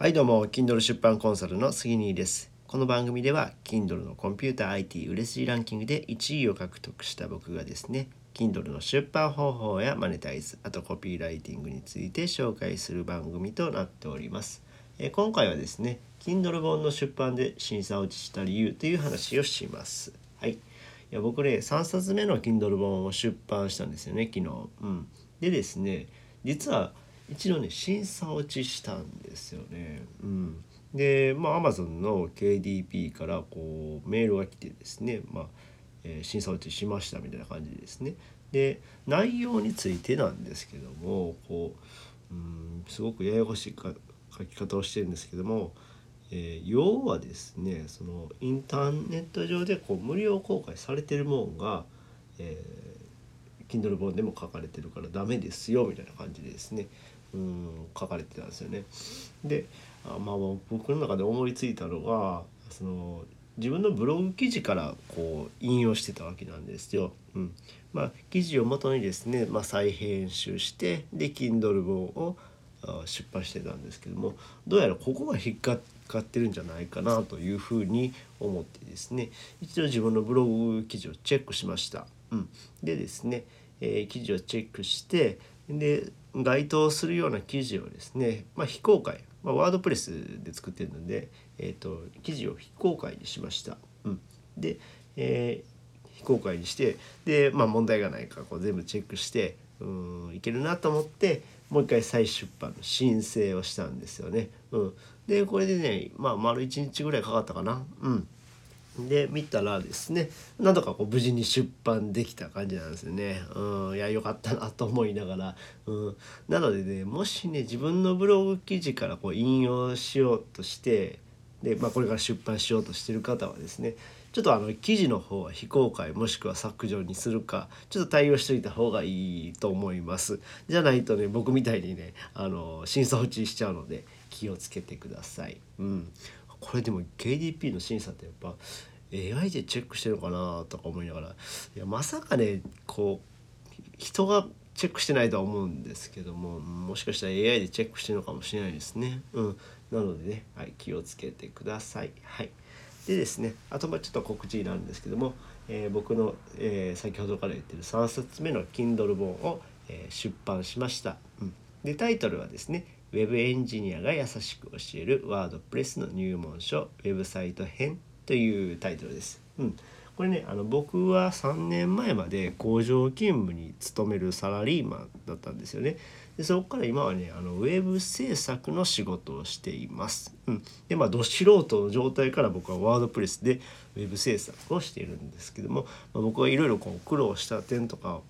はいどうも Kindle 出版コンサルの杉兄です。この番組では Kindle のコンピューター IT 売れ筋ランキングで1位を獲得した僕がですね Kindle の出版方法やマネタイズあとコピーライティングについて紹介する番組となっております。え今回はですね Kindle 本の出版で審査落ちした理由という話をします。はい。いや僕ね3冊目の Kindle 本を出版したんですよね昨日。うん。でですね実は一度ね審査落ちしたんですよね。うん、でまあ Amazon の KDP からこうメールが来てですね、まあえー、審査落ちしましたみたいな感じですね。で内容についてなんですけどもこううんすごくややこしいか書き方をしてるんですけども、えー、要はですねそのインターネット上でこう無料公開されてるもんが、えー、Kindle 本でも書かれてるからダメですよみたいな感じでですねうん書かれてたんですよね。であまあ僕の中で思いついたのがその自分のブログ記事からこう引用してたわけなんですよ。うんまあ、記事をもとにですね、まあ、再編集してで Kindle 本を出版してたんですけどもどうやらここが引っかかってるんじゃないかなというふうに思ってですね一度自分のブログ記事をチェックしました。うん、でですね、えー、記事をチェックしてで該当するような記事をですね、まあ、非公開、まあ、ワードプレスで作ってるので、えーと、記事を非公開にしました。うん、で、えー、非公開にしてで、まあ、問題がないかこう全部チェックしてうんいけるなと思ってもう一回再出版の申請をしたんですよね。うん、でこれでねまあ丸1日ぐらいかかったかな。うんで見たらですねなんとかこう無事に出版できた感じなんですよね。うん、いやよかったなと思いながら、うん、なのでねもしね自分のブログ記事からこう引用しようとしてで、まあ、これから出版しようとしてる方はですねちょっとあの記事の方は非公開もしくは削除にするかちょっと対応しといた方がいいと思います。じゃないとね僕みたいにねあの審査落ちしちゃうので気をつけてください。うんこれでも KDP の審査ってやっぱ AI でチェックしてるのかなとか思いながらいやまさかねこう人がチェックしてないとは思うんですけどももしかしたら AI でチェックしてるのかもしれないですね。うん、なのでね、はい、気をつけてください。はい、でですねあとまあちょっと告知なんですけども、えー、僕の、えー、先ほどから言ってる3冊目の Kindle 本を、えー、出版しました。うん、でタイトルはですねウェブエンジニアが優しく教えるワードプレスの入門書ウェブサイト編というタイトルです。うん、これねあの僕は3年前まで工場勤務に勤めるサラリーマンだったんですよね。でそこから今はねあのウェブ制作の仕事をしています。うん、でまあど素人の状態から僕はワードプレスでウェブ制作をしているんですけども、まあ、僕はいろいろ苦労した点とか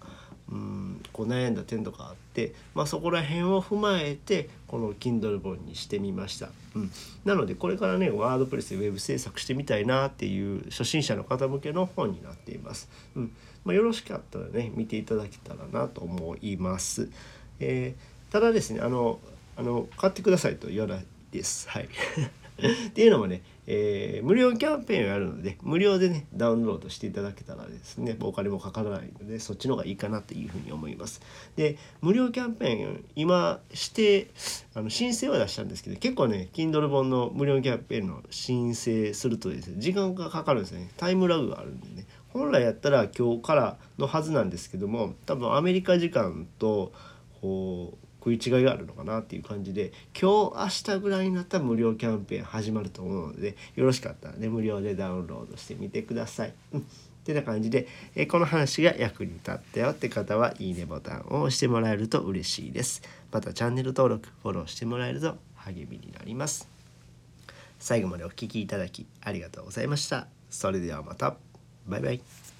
うんこう悩んだ点とかあって、まあ、そこら辺を踏まえてこの Kindle 本にしてみました、うん、なのでこれからねワードプレスでウェブ制作してみたいなっていう初心者の方向けの本になっています、うん。まあ、よろしかったらね見ていただけたらなと思います、えー、ただですねあのあの買ってくださいと言わないです。はい。っていうのもねえー、無料キャンペーンをやるので無料でねダウンロードしていただけたらですねお金もかからないのでそっちの方がいいかなというふうに思います。で無料キャンペーン今してあの申請は出したんですけど結構ね Kindle 本の無料キャンペーンの申請するとですね時間がかかるんですね。タイムラグがあるんでね。本来やったら今日からのはずなんですけども多分アメリカ時間とこう食い違いがあるのかなっていう感じで今日明日ぐらいになったら無料キャンペーン始まると思うのでよろしかったらね無料でダウンロードしてみてください。うんってな感じで、えこの話が役に立ったよって方はいいねボタンを押してもらえると嬉しいです。またチャンネル登録、フォローしてもらえると励みになります。最後までお聴きいただきありがとうございました。それではまた。バイバイ。